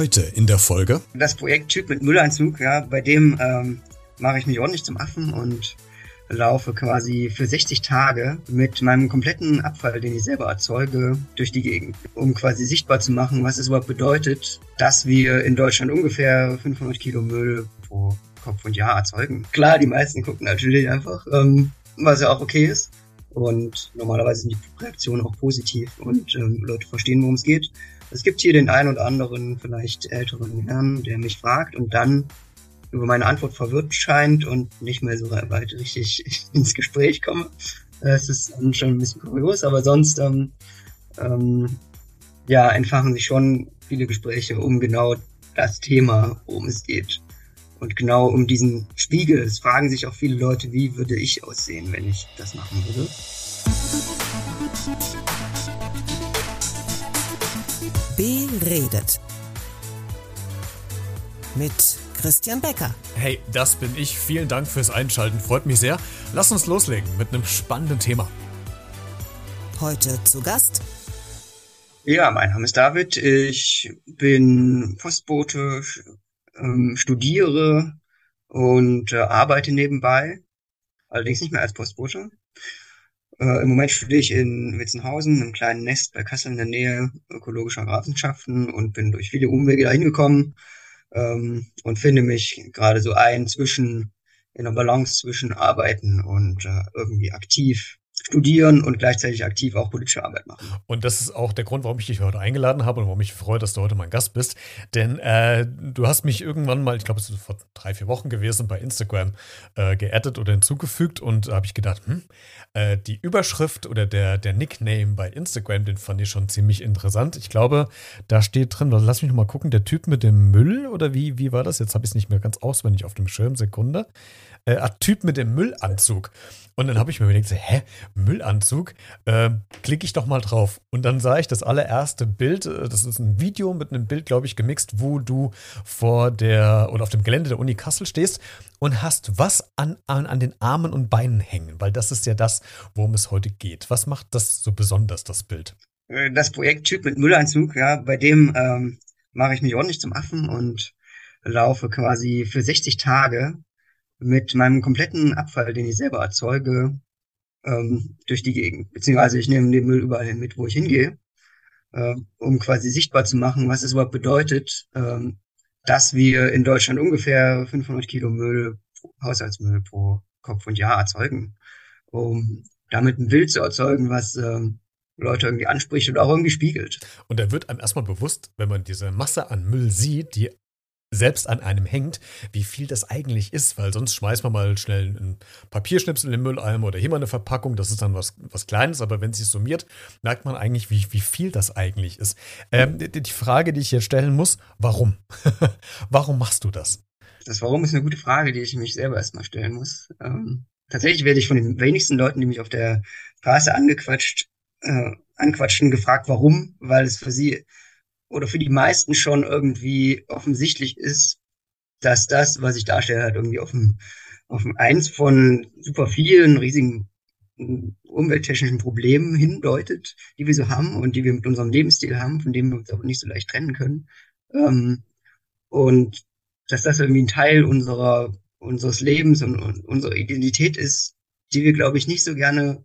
Heute in der Folge. Das Projekt Typ mit Müllanzug, ja, bei dem ähm, mache ich mich ordentlich zum Affen und laufe quasi für 60 Tage mit meinem kompletten Abfall, den ich selber erzeuge, durch die Gegend, um quasi sichtbar zu machen, was es überhaupt bedeutet, dass wir in Deutschland ungefähr 500 Kilo Müll pro Kopf und Jahr erzeugen. Klar, die meisten gucken natürlich einfach, ähm, was ja auch okay ist. Und normalerweise sind die Reaktionen auch positiv und ähm, Leute verstehen, worum es geht. Es gibt hier den einen oder anderen, vielleicht älteren Herrn, der mich fragt und dann über meine Antwort verwirrt scheint und nicht mehr so weit richtig ins Gespräch komme. Es ist schon ein bisschen kurios, aber sonst ähm, ähm, ja, entfachen sich schon viele Gespräche um genau das Thema, worum es geht. Und genau um diesen Spiegel. Es fragen sich auch viele Leute, wie würde ich aussehen, wenn ich das machen würde. Beredet. Mit Christian Becker. Hey, das bin ich. Vielen Dank fürs Einschalten. Freut mich sehr. Lass uns loslegen mit einem spannenden Thema. Heute zu Gast. Ja, mein Name ist David. Ich bin Postbote, ähm, studiere und äh, arbeite nebenbei. Allerdings nicht mehr als Postbote. Äh, Im Moment studiere ich in Witzenhausen, einem kleinen Nest bei Kassel in der Nähe ökologischer Grafenschaften und bin durch viele Umwege dahin gekommen ähm, und finde mich gerade so ein zwischen in der Balance zwischen Arbeiten und äh, irgendwie aktiv studieren und gleichzeitig aktiv auch politische Arbeit machen. Und das ist auch der Grund, warum ich dich heute eingeladen habe und warum ich freue, dass du heute mein Gast bist. Denn äh, du hast mich irgendwann mal, ich glaube, es ist vor drei, vier Wochen gewesen, bei Instagram äh, geaddet oder hinzugefügt und da habe ich gedacht, hm, äh, die Überschrift oder der, der Nickname bei Instagram, den fand ich schon ziemlich interessant. Ich glaube, da steht drin, lass mich noch mal gucken, der Typ mit dem Müll oder wie, wie war das? Jetzt habe ich es nicht mehr ganz auswendig auf dem Schirm, Sekunde. Äh, Typ mit dem Müllanzug. Und dann habe ich mir überlegt, hä, Müllanzug? Äh, Klicke ich doch mal drauf. Und dann sah ich das allererste Bild, äh, das ist ein Video mit einem Bild, glaube ich, gemixt, wo du vor der oder auf dem Gelände der Uni Kassel stehst und hast was an, an, an den Armen und Beinen hängen, weil das ist ja das, worum es heute geht. Was macht das so besonders, das Bild? Äh, das Projekt Typ mit Müllanzug, ja, bei dem ähm, mache ich mich ordentlich zum Affen und laufe quasi für 60 Tage mit meinem kompletten Abfall, den ich selber erzeuge, ähm, durch die Gegend. Beziehungsweise ich nehme den Müll überall mit, wo ich hingehe, äh, um quasi sichtbar zu machen, was es überhaupt bedeutet, ähm, dass wir in Deutschland ungefähr 500 Kilo Müll, Haushaltsmüll pro Kopf und Jahr erzeugen, um damit ein Bild zu erzeugen, was ähm, Leute irgendwie anspricht und auch irgendwie spiegelt. Und da wird einem erstmal bewusst, wenn man diese Masse an Müll sieht, die selbst an einem hängt, wie viel das eigentlich ist, weil sonst schmeißt man mal schnell einen Papierschnipsel in den Mülleimer oder hier mal eine Verpackung, das ist dann was, was Kleines, aber wenn es sich summiert, merkt man eigentlich, wie, wie viel das eigentlich ist. Ähm, die, die Frage, die ich hier stellen muss, warum? warum machst du das? Das Warum ist eine gute Frage, die ich mich selber erstmal stellen muss. Ähm, tatsächlich werde ich von den wenigsten Leuten, die mich auf der Straße angequatscht, äh, anquatschen, gefragt, warum, weil es für sie oder für die meisten schon irgendwie offensichtlich ist, dass das, was ich darstelle, halt irgendwie auf ein, auf ein eins von super vielen riesigen umwelttechnischen Problemen hindeutet, die wir so haben und die wir mit unserem Lebensstil haben, von dem wir uns aber nicht so leicht trennen können. Ähm, und dass das irgendwie ein Teil unserer, unseres Lebens und, und unserer Identität ist, die wir, glaube ich, nicht so gerne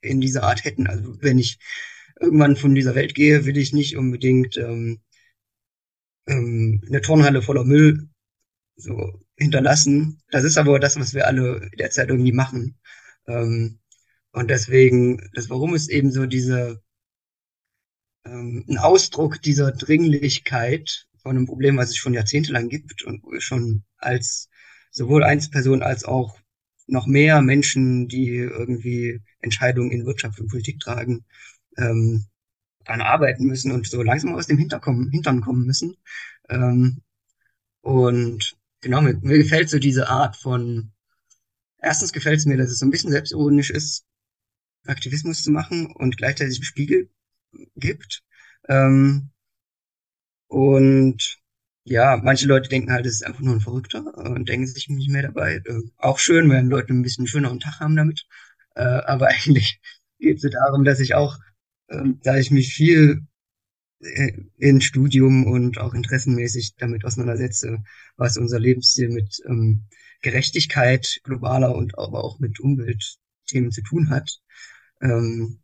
in dieser Art hätten. Also wenn ich irgendwann von dieser Welt gehe, will ich nicht unbedingt ähm, ähm, eine Turnhalle voller Müll so hinterlassen. Das ist aber das, was wir alle derzeit irgendwie machen. Ähm, und deswegen, das Warum ist eben so diese ähm, ein Ausdruck dieser Dringlichkeit von einem Problem, was es schon jahrzehntelang gibt und schon als sowohl Einzelpersonen als auch noch mehr Menschen, die irgendwie Entscheidungen in Wirtschaft und Politik tragen, ähm, dran arbeiten müssen und so langsam aus dem Hinterkommen, Hintern kommen müssen. Ähm, und genau, mir, mir gefällt so diese Art von, erstens gefällt es mir, dass es so ein bisschen selbstironisch ist, Aktivismus zu machen und gleichzeitig einen Spiegel gibt. Ähm, und ja, manche Leute denken halt, es ist einfach nur ein Verrückter und denken sich nicht mehr dabei. Äh, auch schön, wenn Leute ein bisschen schöneren Tag haben damit. Äh, aber eigentlich geht es darum, dass ich auch ähm, da ich mich viel äh, in Studium und auch interessenmäßig damit auseinandersetze, was unser Lebensstil mit ähm, Gerechtigkeit globaler und aber auch mit Umweltthemen zu tun hat, ähm,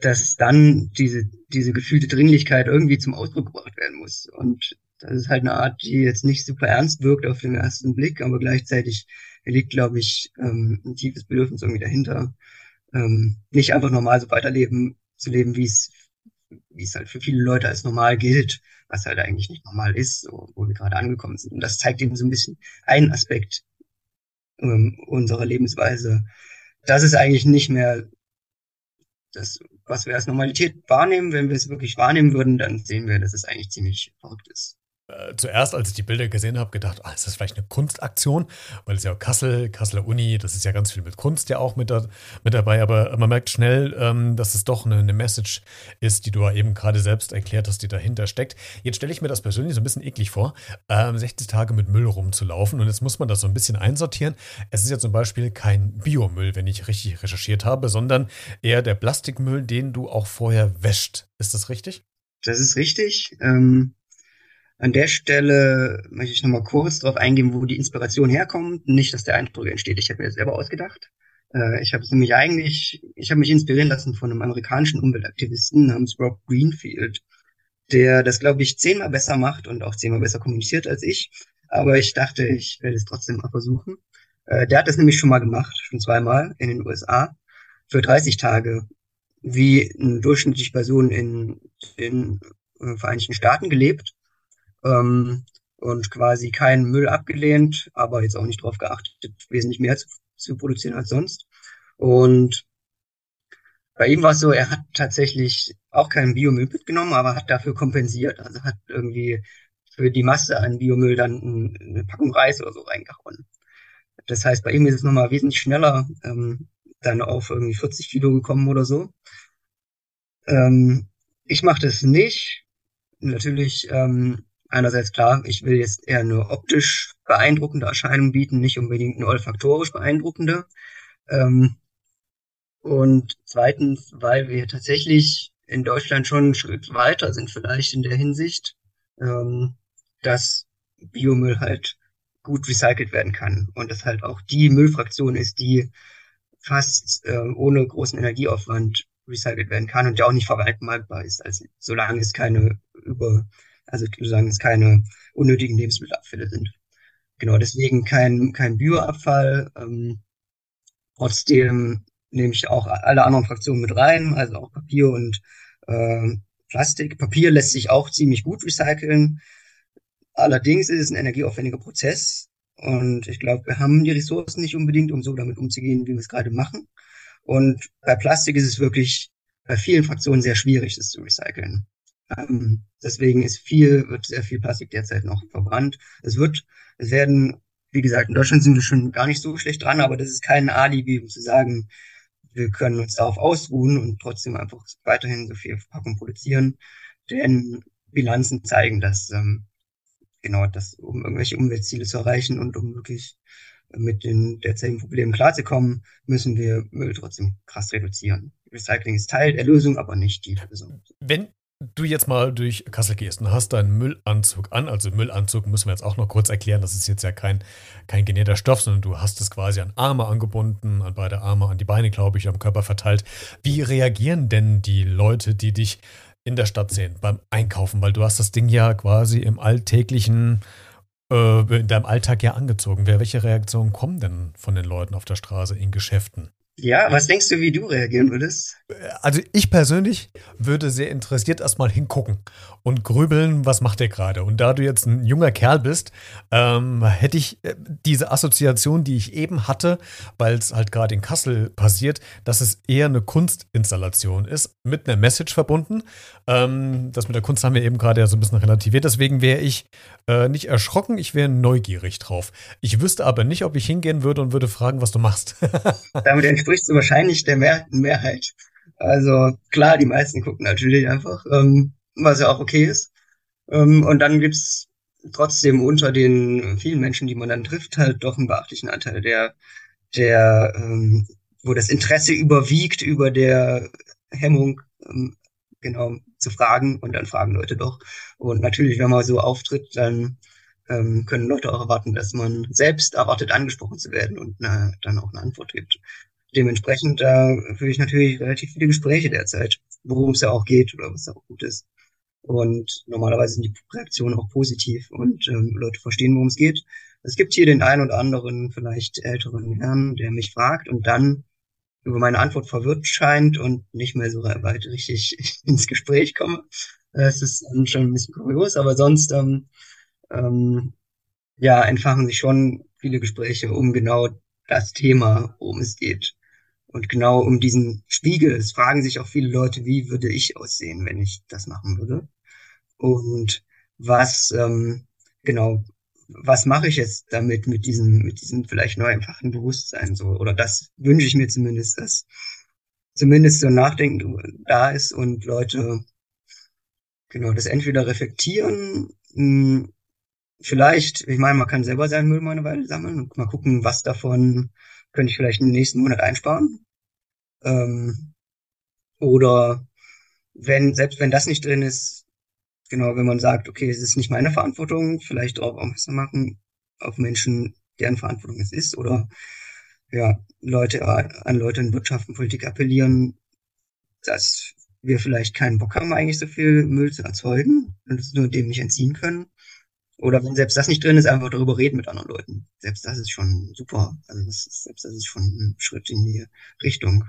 dass dann diese, diese gefühlte Dringlichkeit irgendwie zum Ausdruck gebracht werden muss. Und das ist halt eine Art, die jetzt nicht super ernst wirkt auf den ersten Blick, aber gleichzeitig liegt, glaube ich, ähm, ein tiefes Bedürfnis irgendwie dahinter, ähm, nicht einfach normal so weiterleben zu leben, wie es wie es halt für viele Leute als normal gilt, was halt eigentlich nicht normal ist, so, wo wir gerade angekommen sind. Und das zeigt eben so ein bisschen einen Aspekt ähm, unserer Lebensweise. Das ist eigentlich nicht mehr das, was wir als Normalität wahrnehmen. Wenn wir es wirklich wahrnehmen würden, dann sehen wir, dass es eigentlich ziemlich verrückt ist. Äh, zuerst, als ich die Bilder gesehen habe, gedacht, ah, ist das vielleicht eine Kunstaktion? Weil es ja auch Kassel, Kasseler Uni, das ist ja ganz viel mit Kunst ja auch mit, da, mit dabei. Aber man merkt schnell, ähm, dass es doch eine, eine, Message ist, die du eben gerade selbst erklärt hast, die dahinter steckt. Jetzt stelle ich mir das persönlich so ein bisschen eklig vor, ähm, 60 Tage mit Müll rumzulaufen. Und jetzt muss man das so ein bisschen einsortieren. Es ist ja zum Beispiel kein Biomüll, wenn ich richtig recherchiert habe, sondern eher der Plastikmüll, den du auch vorher wäscht. Ist das richtig? Das ist richtig. Ähm an der Stelle möchte ich nochmal kurz darauf eingehen, wo die Inspiration herkommt. Nicht, dass der Eindruck entsteht, ich habe mir das selber ausgedacht. Äh, ich habe es nämlich eigentlich, ich habe mich inspirieren lassen von einem amerikanischen Umweltaktivisten namens Rob Greenfield, der das, glaube ich, zehnmal besser macht und auch zehnmal besser kommuniziert als ich. Aber ich dachte, ich werde es trotzdem mal versuchen. Äh, der hat das nämlich schon mal gemacht, schon zweimal in den USA, für 30 Tage, wie eine durchschnittliche Person in den äh, Vereinigten Staaten gelebt ähm, und quasi keinen Müll abgelehnt, aber jetzt auch nicht darauf geachtet, wesentlich mehr zu, zu produzieren als sonst. Und bei ihm war es so, er hat tatsächlich auch keinen Biomüll mitgenommen, aber hat dafür kompensiert. Also hat irgendwie für die Masse an Biomüll dann eine Packung Reis oder so reingehauen. Das heißt, bei ihm ist es nochmal wesentlich schneller ähm, dann auf irgendwie 40 Kilo gekommen oder so. Ähm, ich mache das nicht. Natürlich ähm, einerseits klar, ich will jetzt eher eine optisch beeindruckende Erscheinung bieten, nicht unbedingt eine olfaktorisch beeindruckende. Ähm, und zweitens, weil wir tatsächlich in Deutschland schon einen Schritt weiter sind vielleicht in der Hinsicht, ähm, dass Biomüll halt gut recycelt werden kann und das halt auch die Müllfraktion ist, die fast äh, ohne großen Energieaufwand recycelt werden kann und ja auch nicht verwaltbar ist, also solange es keine über also solange es keine unnötigen Lebensmittelabfälle sind. Genau, deswegen kein, kein Bioabfall. Ähm, trotzdem nehme ich auch alle anderen Fraktionen mit rein, also auch Papier und äh, Plastik. Papier lässt sich auch ziemlich gut recyceln. Allerdings ist es ein energieaufwendiger Prozess. Und ich glaube, wir haben die Ressourcen nicht unbedingt, um so damit umzugehen, wie wir es gerade machen. Und bei Plastik ist es wirklich bei vielen Fraktionen sehr schwierig, das zu recyceln. Ähm, deswegen ist viel, wird sehr viel Plastik derzeit noch verbrannt. Es wird, es werden, wie gesagt, in Deutschland sind wir schon gar nicht so schlecht dran, aber das ist kein Alibi, um zu sagen, wir können uns darauf ausruhen und trotzdem einfach weiterhin so viel Verpackung produzieren. Denn Bilanzen zeigen, dass ähm, genau, dass um irgendwelche Umweltziele zu erreichen und um wirklich mit den derzeitigen Problemen klarzukommen, müssen wir Müll trotzdem krass reduzieren. Recycling ist Teil der Lösung, aber nicht die Lösung. Wenn du jetzt mal durch Kassel gehst und hast deinen Müllanzug an, also Müllanzug müssen wir jetzt auch noch kurz erklären, das ist jetzt ja kein, kein genähter Stoff, sondern du hast es quasi an Arme angebunden, an beide Arme, an die Beine, glaube ich, am Körper verteilt. Wie reagieren denn die Leute, die dich in der Stadt sehen, beim Einkaufen? Weil du hast das Ding ja quasi im alltäglichen, äh, in deinem Alltag ja angezogen. Welche Reaktionen kommen denn von den Leuten auf der Straße in Geschäften? Ja, was denkst du, wie du reagieren würdest? Also ich persönlich würde sehr interessiert erstmal hingucken und grübeln, was macht der gerade. Und da du jetzt ein junger Kerl bist, ähm, hätte ich äh, diese Assoziation, die ich eben hatte, weil es halt gerade in Kassel passiert, dass es eher eine Kunstinstallation ist, mit einer Message verbunden. Ähm, das mit der Kunst haben wir eben gerade ja so ein bisschen relativiert. Deswegen wäre ich äh, nicht erschrocken, ich wäre neugierig drauf. Ich wüsste aber nicht, ob ich hingehen würde und würde fragen, was du machst. Damit entsprichst du wahrscheinlich der Mehr Mehrheit. Also klar, die meisten gucken natürlich einfach. Ähm, was ja auch okay ist. Ähm, und dann gibt's trotzdem unter den vielen Menschen, die man dann trifft, halt doch einen beachtlichen Anteil, der, der, ähm, wo das Interesse überwiegt über der Hemmung, ähm, genau zu fragen und dann fragen Leute doch. Und natürlich, wenn man so auftritt, dann ähm, können Leute auch erwarten, dass man selbst erwartet, angesprochen zu werden und na, dann auch eine Antwort gibt. Dementsprechend äh, führe ich natürlich relativ viele Gespräche derzeit, worum es ja auch geht oder was auch gut ist. Und normalerweise sind die Reaktionen auch positiv und ähm, Leute verstehen, worum es geht. Es gibt hier den einen oder anderen, vielleicht älteren Herrn, der mich fragt und dann über meine Antwort verwirrt scheint und nicht mehr so weit richtig ins Gespräch komme. Es ist schon ein bisschen kurios, aber sonst ähm, ähm, ja, entfachen sich schon viele Gespräche um genau das Thema, worum es geht. Und genau um diesen Spiegel. Es fragen sich auch viele Leute, wie würde ich aussehen, wenn ich das machen würde? Und was, ähm, genau, was mache ich jetzt damit, mit diesem, mit diesem vielleicht neu einfachen Bewusstsein so? Oder das wünsche ich mir zumindest, dass zumindest so ein Nachdenken da ist und Leute, genau, das entweder reflektieren, mh, hm, vielleicht, ich meine, man kann selber seinen Müll mal eine Weile sammeln und mal gucken, was davon könnte ich vielleicht im nächsten Monat einsparen. Ähm, oder wenn, selbst wenn das nicht drin ist, genau, wenn man sagt, okay, es ist nicht meine Verantwortung, vielleicht darauf aufmerksam machen, auf Menschen, deren Verantwortung es ist, oder ja, Leute an Leute in Wirtschaft und Politik appellieren, dass wir vielleicht keinen Bock haben, eigentlich so viel Müll zu erzeugen und es nur dem nicht entziehen können. Oder wenn selbst das nicht drin ist, einfach darüber reden mit anderen Leuten. Selbst das ist schon super. Also das ist, selbst das ist schon ein Schritt in die Richtung.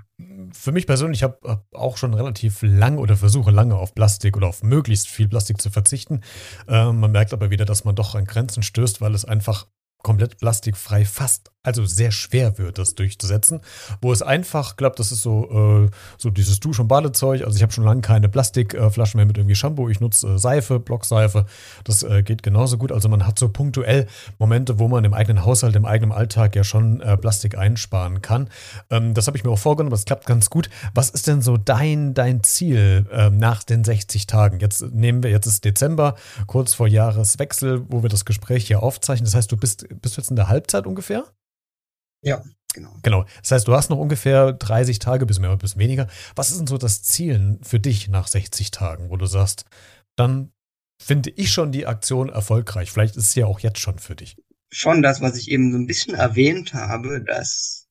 Für mich persönlich, ich habe hab auch schon relativ lang oder versuche lange auf Plastik oder auf möglichst viel Plastik zu verzichten. Äh, man merkt aber wieder, dass man doch an Grenzen stößt, weil es einfach komplett plastikfrei fast, also sehr schwer wird, das durchzusetzen. Wo es einfach klappt, das ist so, äh, so dieses Dusch- und Badezeug. Also ich habe schon lange keine Plastikflaschen mehr mit irgendwie Shampoo. Ich nutze äh, Seife, Blockseife. Das äh, geht genauso gut. Also man hat so punktuell Momente, wo man im eigenen Haushalt, im eigenen Alltag ja schon äh, Plastik einsparen kann. Ähm, das habe ich mir auch vorgenommen, das klappt ganz gut. Was ist denn so dein, dein Ziel ähm, nach den 60 Tagen? Jetzt nehmen wir, jetzt ist Dezember, kurz vor Jahreswechsel, wo wir das Gespräch hier aufzeichnen. Das heißt, du bist bist du jetzt in der Halbzeit ungefähr? Ja, genau. Genau. Das heißt, du hast noch ungefähr 30 Tage, bis mehr, bis weniger. Was ist denn so das Ziel für dich nach 60 Tagen, wo du sagst, dann finde ich schon die Aktion erfolgreich. Vielleicht ist es ja auch jetzt schon für dich. Schon das, was ich eben so ein bisschen erwähnt habe, dass,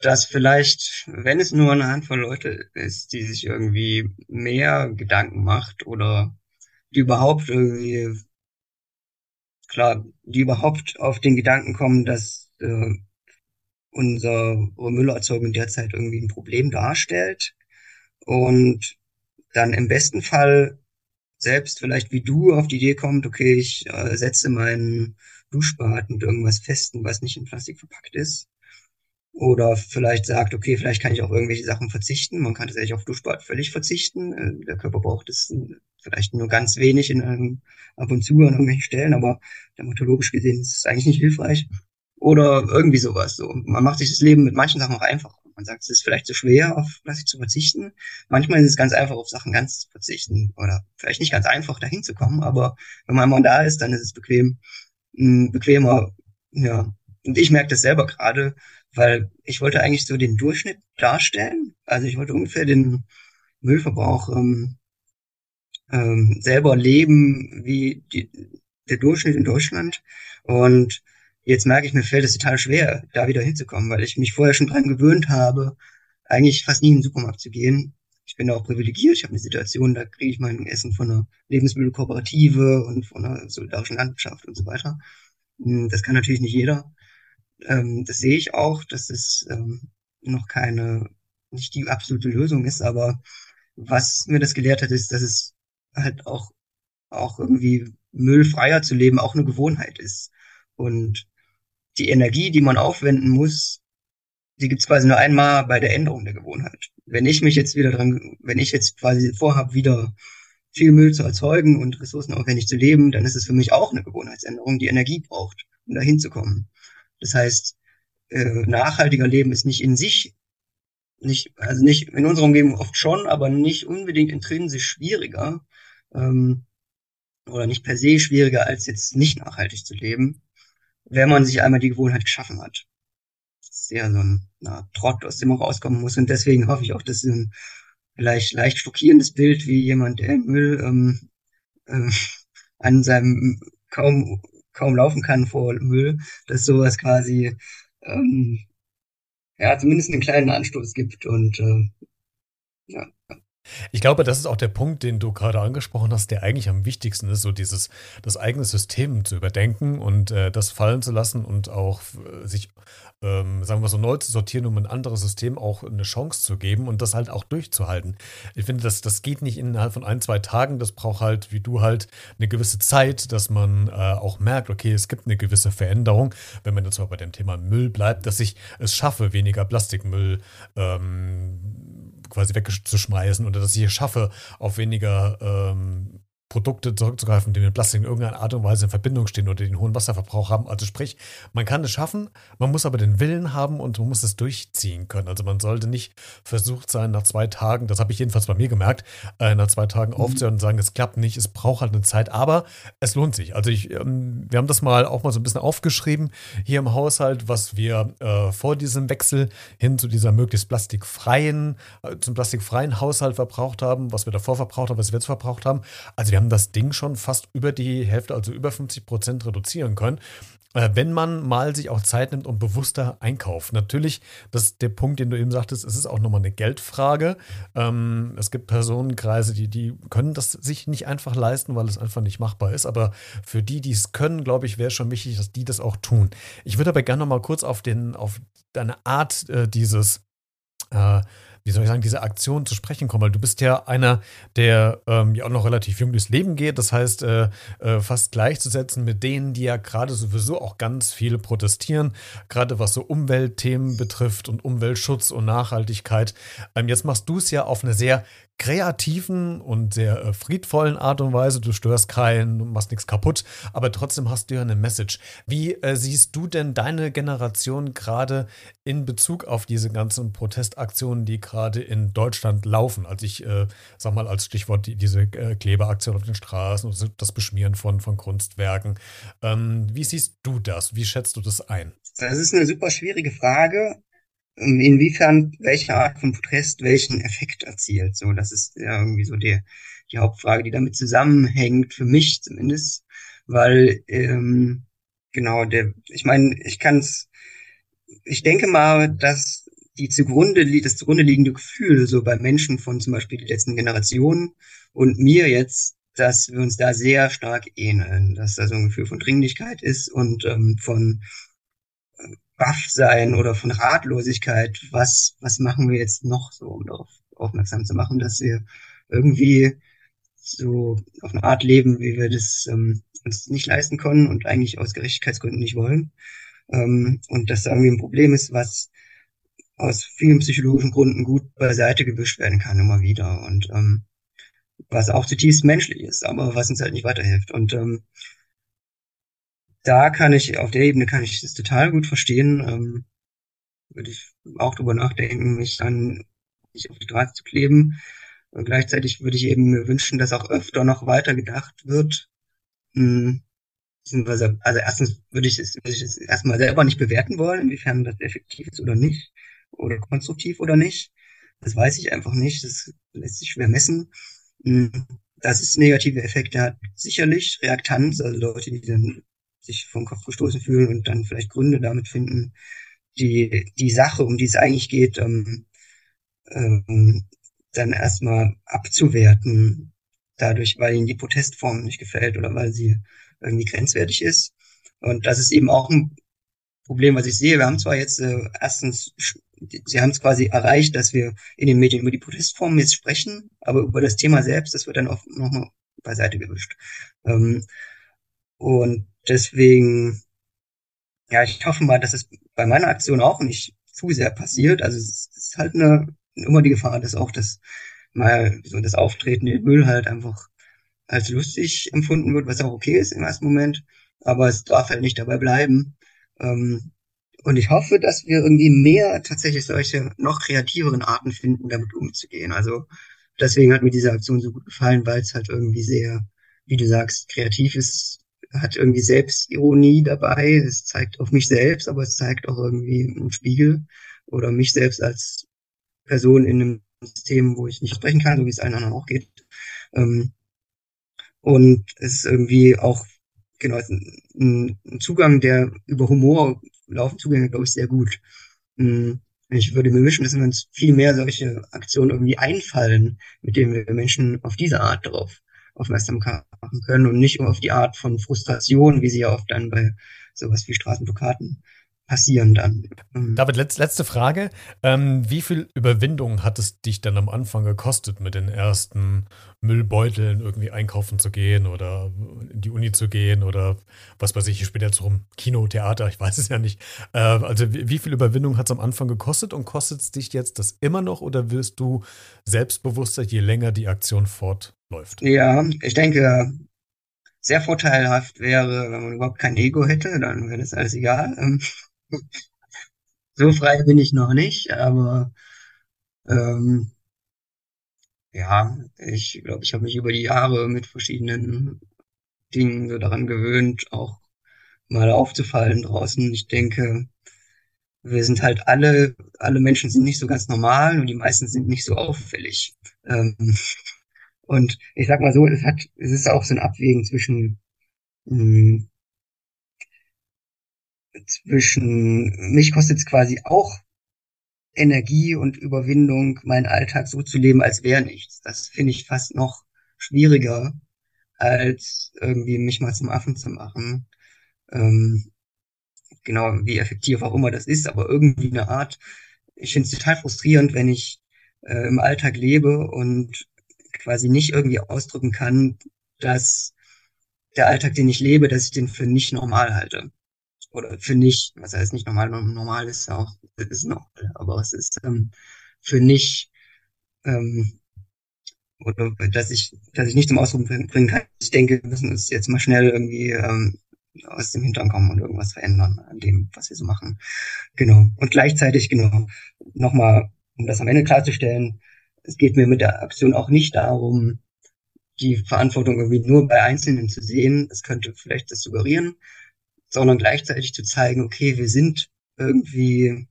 dass vielleicht, wenn es nur eine Handvoll Leute ist, die sich irgendwie mehr Gedanken macht oder die überhaupt irgendwie klar, die überhaupt auf den Gedanken kommen, dass äh, unsere Müllerzeugung derzeit irgendwie ein Problem darstellt und dann im besten Fall selbst vielleicht wie du auf die Idee kommt, okay, ich äh, setze meinen Duschbad mit irgendwas Festen, was nicht in Plastik verpackt ist. Oder vielleicht sagt, okay, vielleicht kann ich auf irgendwelche Sachen verzichten. Man kann tatsächlich auf Duschbad völlig verzichten. Äh, der Körper braucht es vielleicht nur ganz wenig in einem, ab und zu an irgendwelchen Stellen, aber dermatologisch gesehen ist es eigentlich nicht hilfreich. Oder irgendwie sowas. So. Man macht sich das Leben mit manchen Sachen auch einfacher. Man sagt, es ist vielleicht zu schwer, auf Plastik zu verzichten. Manchmal ist es ganz einfach, auf Sachen ganz zu verzichten. Oder vielleicht nicht ganz einfach, dahin zu kommen, aber wenn man einmal da ist, dann ist es bequem, mh, bequemer. Ja. Und ich merke das selber gerade, weil ich wollte eigentlich so den Durchschnitt darstellen. Also ich wollte ungefähr den Müllverbrauch ähm, ähm, selber leben wie die, der Durchschnitt in Deutschland. Und jetzt merke ich, mir fällt es total schwer, da wieder hinzukommen, weil ich mich vorher schon dran gewöhnt habe, eigentlich fast nie in den Supermarkt zu gehen. Ich bin da auch privilegiert. Ich habe eine Situation, da kriege ich mein Essen von einer Lebensmittelkooperative und von einer solidarischen Landwirtschaft und so weiter. Hm, das kann natürlich nicht jeder. Ähm, das sehe ich auch, dass es ähm, noch keine, nicht die absolute Lösung ist, aber was mir das gelehrt hat, ist, dass es halt auch, auch irgendwie müllfreier zu leben auch eine Gewohnheit ist. Und die Energie, die man aufwenden muss, die gibt's quasi nur einmal bei der Änderung der Gewohnheit. Wenn ich mich jetzt wieder dran, wenn ich jetzt quasi vorhabe, wieder viel Müll zu erzeugen und ressourcenaufwendig zu leben, dann ist es für mich auch eine Gewohnheitsänderung, die Energie braucht, um dahin zu kommen. Das heißt, äh, nachhaltiger Leben ist nicht in sich, nicht, also nicht in unserer Umgebung oft schon, aber nicht unbedingt intrinsisch schwieriger, ähm, oder nicht per se schwieriger, als jetzt nicht nachhaltig zu leben, wenn man sich einmal die Gewohnheit geschaffen hat. Das ist eher so ein na, Trott, aus dem man rauskommen muss. Und deswegen hoffe ich auch, dass ein vielleicht leicht schockierendes Bild, wie jemand, der Müll ähm, äh, an seinem kaum kaum laufen kann vor Müll, dass sowas quasi ähm, ja zumindest einen kleinen Anstoß gibt und äh, ja. Ich glaube, das ist auch der Punkt, den du gerade angesprochen hast, der eigentlich am wichtigsten ist, so dieses das eigene System zu überdenken und äh, das fallen zu lassen und auch äh, sich ähm, sagen wir so, neu zu sortieren, um ein anderes System auch eine Chance zu geben und das halt auch durchzuhalten. Ich finde, das, das geht nicht innerhalb von ein, zwei Tagen. Das braucht halt, wie du halt, eine gewisse Zeit, dass man äh, auch merkt, okay, es gibt eine gewisse Veränderung. Wenn man jetzt mal bei dem Thema Müll bleibt, dass ich es schaffe, weniger Plastikmüll ähm, quasi wegzuschmeißen oder dass ich es schaffe, auf weniger ähm, Produkte zurückzugreifen, die mit Plastik in irgendeiner Art und Weise in Verbindung stehen oder den hohen Wasserverbrauch haben. Also sprich, man kann es schaffen, man muss aber den Willen haben und man muss es durchziehen können. Also man sollte nicht versucht sein, nach zwei Tagen, das habe ich jedenfalls bei mir gemerkt, äh, nach zwei Tagen mhm. aufzuhören und sagen, es klappt nicht, es braucht halt eine Zeit, aber es lohnt sich. Also ich, ähm, wir haben das mal auch mal so ein bisschen aufgeschrieben hier im Haushalt, was wir äh, vor diesem Wechsel hin zu dieser möglichst plastikfreien, äh, zum plastikfreien Haushalt verbraucht haben, was wir davor verbraucht haben, was wir jetzt verbraucht haben. Also wir haben haben das Ding schon fast über die Hälfte, also über 50 Prozent reduzieren können äh, wenn man mal sich auch Zeit nimmt und bewusster einkauft. Natürlich, das ist der Punkt, den du eben sagtest, es ist auch nochmal eine Geldfrage. Ähm, es gibt Personenkreise, die, die können das sich nicht einfach leisten, weil es einfach nicht machbar ist. Aber für die, die es können, glaube ich, wäre schon wichtig, dass die das auch tun. Ich würde aber gerne nochmal kurz auf, den, auf deine Art äh, dieses äh, wie soll ich sagen, diese Aktion zu sprechen kommen, weil du bist ja einer, der ähm, ja auch noch relativ jung durchs Leben geht, das heißt, äh, äh, fast gleichzusetzen mit denen, die ja gerade sowieso auch ganz viele protestieren, gerade was so Umweltthemen betrifft und Umweltschutz und Nachhaltigkeit. Ähm, jetzt machst du es ja auf eine sehr kreativen und sehr äh, friedvollen Art und Weise. Du störst keinen, du machst nichts kaputt, aber trotzdem hast du ja eine Message. Wie äh, siehst du denn deine Generation gerade in Bezug auf diese ganzen Protestaktionen, die gerade in Deutschland laufen? Also ich äh, sag mal als Stichwort die, diese äh, Klebeaktion auf den Straßen und das Beschmieren von, von Kunstwerken. Ähm, wie siehst du das? Wie schätzt du das ein? Das ist eine super schwierige Frage. Ähm, inwiefern welche Art von Protest welchen Effekt erzielt. So, das ist ja irgendwie so die, die Hauptfrage, die damit zusammenhängt, für mich zumindest, weil ähm, genau der, ich meine, ich kann es, ich denke mal, dass die zugrunde das zugrunde liegende Gefühl so bei Menschen von zum Beispiel die letzten Generationen und mir jetzt, dass wir uns da sehr stark ähneln, dass da so ein Gefühl von Dringlichkeit ist und ähm, von baff sein oder von Ratlosigkeit. Was, was machen wir jetzt noch so, um darauf aufmerksam zu machen, dass wir irgendwie so auf eine Art leben, wie wir das ähm, uns nicht leisten können und eigentlich aus Gerechtigkeitsgründen nicht wollen. Ähm, und dass da irgendwie ein Problem ist, was aus vielen psychologischen Gründen gut beiseite gewischt werden kann, immer wieder. Und ähm, was auch zutiefst menschlich ist, aber was uns halt nicht weiterhilft. Und ähm, da kann ich, auf der Ebene kann ich das total gut verstehen. Ähm, würde ich auch drüber nachdenken, mich dann nicht auf die Straße zu kleben. Und gleichzeitig würde ich eben mir wünschen, dass auch öfter noch weiter gedacht wird. Hm, also erstens würde ich, es, würde ich es erstmal selber nicht bewerten wollen, inwiefern das effektiv ist oder nicht. Oder konstruktiv oder nicht. Das weiß ich einfach nicht. Das lässt sich schwer messen. Hm, dass es negative Effekte hat, sicherlich. Reaktanz, also Leute, die dann sich vom Kopf gestoßen fühlen und dann vielleicht Gründe damit finden, die, die Sache, um die es eigentlich geht, ähm, ähm, dann erstmal abzuwerten, dadurch, weil ihnen die Protestform nicht gefällt oder weil sie irgendwie grenzwertig ist. Und das ist eben auch ein Problem, was ich sehe. Wir haben zwar jetzt äh, erstens, sie haben es quasi erreicht, dass wir in den Medien über die Protestformen jetzt sprechen, aber über das Thema selbst, das wird dann oft nochmal beiseite gewischt. Ähm, und deswegen, ja, ich hoffe mal, dass es bei meiner Aktion auch nicht zu sehr passiert. Also es ist halt eine, immer die Gefahr, dass auch das mal so das Auftreten in Müll halt einfach als lustig empfunden wird, was auch okay ist im ersten Moment. Aber es darf halt nicht dabei bleiben. Ähm, und ich hoffe, dass wir irgendwie mehr tatsächlich solche noch kreativeren Arten finden, damit umzugehen. Also deswegen hat mir diese Aktion so gut gefallen, weil es halt irgendwie sehr, wie du sagst, kreativ ist, hat irgendwie Selbstironie dabei. Es zeigt auf mich selbst, aber es zeigt auch irgendwie einen Spiegel oder mich selbst als Person in einem System, wo ich nicht sprechen kann, so wie es allen anderen auch geht. Ähm, und es ist irgendwie auch genau ein, Zugang, der über Humor laufen Zugänge, glaube ich, sehr gut. Hm, ich würde mir wünschen, dass uns viel mehr solche Aktionen irgendwie einfallen, mit denen wir Menschen auf diese Art darauf aufmerksam machen können und nicht auf die Art von Frustration, wie sie ja oft dann bei sowas wie Straßenblockaden passieren dann. Mhm. David, letz, letzte Frage. Ähm, wie viel Überwindung hat es dich dann am Anfang gekostet, mit den ersten Müllbeuteln irgendwie einkaufen zu gehen oder in die Uni zu gehen oder was weiß ich, jetzt rum, Kino, Theater, ich weiß es ja nicht. Äh, also wie, wie, viel Überwindung hat es am Anfang gekostet und kostet es dich jetzt das immer noch oder wirst du selbstbewusster, je länger die Aktion fortläuft? Ja, ich denke, sehr vorteilhaft wäre, wenn man überhaupt kein Ego hätte, dann wäre das alles egal. So frei bin ich noch nicht, aber ähm, ja, ich glaube, ich habe mich über die Jahre mit verschiedenen Dingen so daran gewöhnt, auch mal aufzufallen draußen. Ich denke, wir sind halt alle, alle Menschen sind nicht so ganz normal und die meisten sind nicht so auffällig. Ähm, und ich sag mal so, es hat, es ist auch so ein Abwägen zwischen mh, hm, zwischen, mich kostet es quasi auch Energie und Überwindung, meinen Alltag so zu leben, als wäre nichts. Das finde ich fast noch schwieriger, als irgendwie mich mal zum Affen zu machen. Ähm, genau, wie effektiv auch immer das ist, aber irgendwie eine Art, ich finde es total frustrierend, wenn ich äh, im Alltag lebe und quasi nicht irgendwie ausdrücken kann, dass der Alltag, den ich lebe, dass ich den für nicht normal halte oder für nicht, was heißt nicht normal, normal ist auch, ist normal, aber es ist ähm, für nicht, ähm, oder dass ich, dass ich nicht zum Ausdruck bringen kann. Ich denke, wir müssen uns jetzt mal schnell irgendwie ähm, aus dem Hintern kommen und irgendwas verändern an dem, was wir so machen. Genau. Und gleichzeitig, genau, nochmal, um das am Ende klarzustellen, es geht mir mit der Aktion auch nicht darum, die Verantwortung irgendwie nur bei Einzelnen zu sehen. Es könnte vielleicht das suggerieren, sondern gleichzeitig zu zeigen, okay, wir sind irgendwie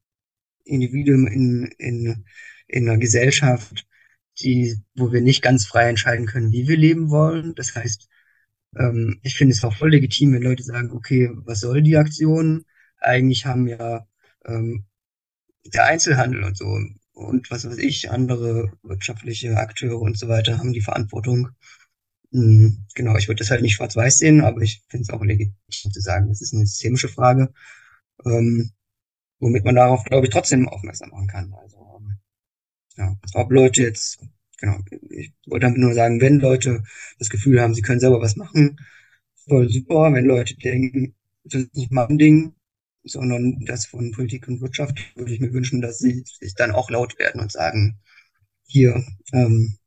Individuen in, in, in einer Gesellschaft, die, wo wir nicht ganz frei entscheiden können, wie wir leben wollen. Das heißt, ähm, ich finde es auch voll legitim, wenn Leute sagen, okay, was soll die Aktion? Eigentlich haben ja ähm, der Einzelhandel und so und was weiß ich, andere wirtschaftliche Akteure und so weiter haben die Verantwortung, genau, ich würde das halt nicht schwarz-weiß sehen, aber ich finde es auch legitim zu sagen, das ist eine systemische Frage, ähm, womit man darauf, glaube ich, trotzdem aufmerksam machen kann. Also, ähm, ja, ob Leute jetzt, genau, ich wollte damit nur sagen, wenn Leute das Gefühl haben, sie können selber was machen, voll super. Wenn Leute denken, das ist nicht mein Ding, sondern das von Politik und Wirtschaft, würde ich mir wünschen, dass sie sich dann auch laut werden und sagen, hier, ähm,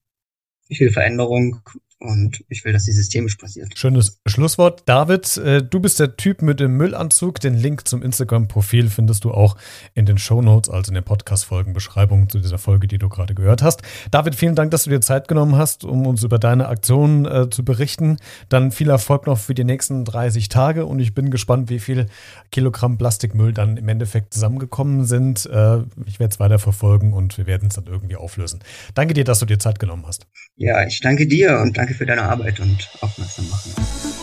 ich will Veränderung und ich will, dass sie systemisch passiert. Schönes Schlusswort. David, äh, du bist der Typ mit dem Müllanzug. Den Link zum Instagram-Profil findest du auch in den Show Notes, also in der Podcast-Folgen-Beschreibung zu dieser Folge, die du gerade gehört hast. David, vielen Dank, dass du dir Zeit genommen hast, um uns über deine Aktion äh, zu berichten. Dann viel Erfolg noch für die nächsten 30 Tage und ich bin gespannt, wie viel Kilogramm Plastikmüll dann im Endeffekt zusammengekommen sind. Äh, ich werde es weiter verfolgen und wir werden es dann irgendwie auflösen. Danke dir, dass du dir Zeit genommen hast. Ja, ich danke dir und danke für deine Arbeit und Aufmerksamkeit.